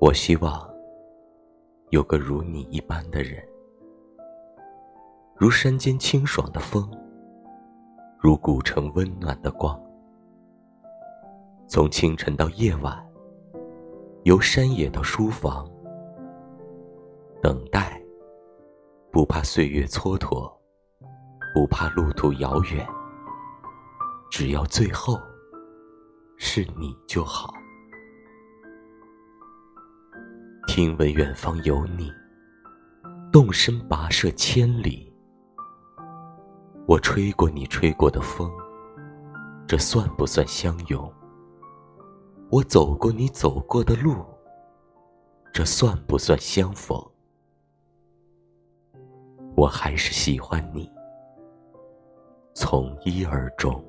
我希望有个如你一般的人，如山间清爽的风，如古城温暖的光。从清晨到夜晚，由山野到书房，等待，不怕岁月蹉跎，不怕路途遥远，只要最后是你就好。听闻远方有你，动身跋涉千里。我吹过你吹过的风，这算不算相拥？我走过你走过的路，这算不算相逢？我还是喜欢你，从一而终。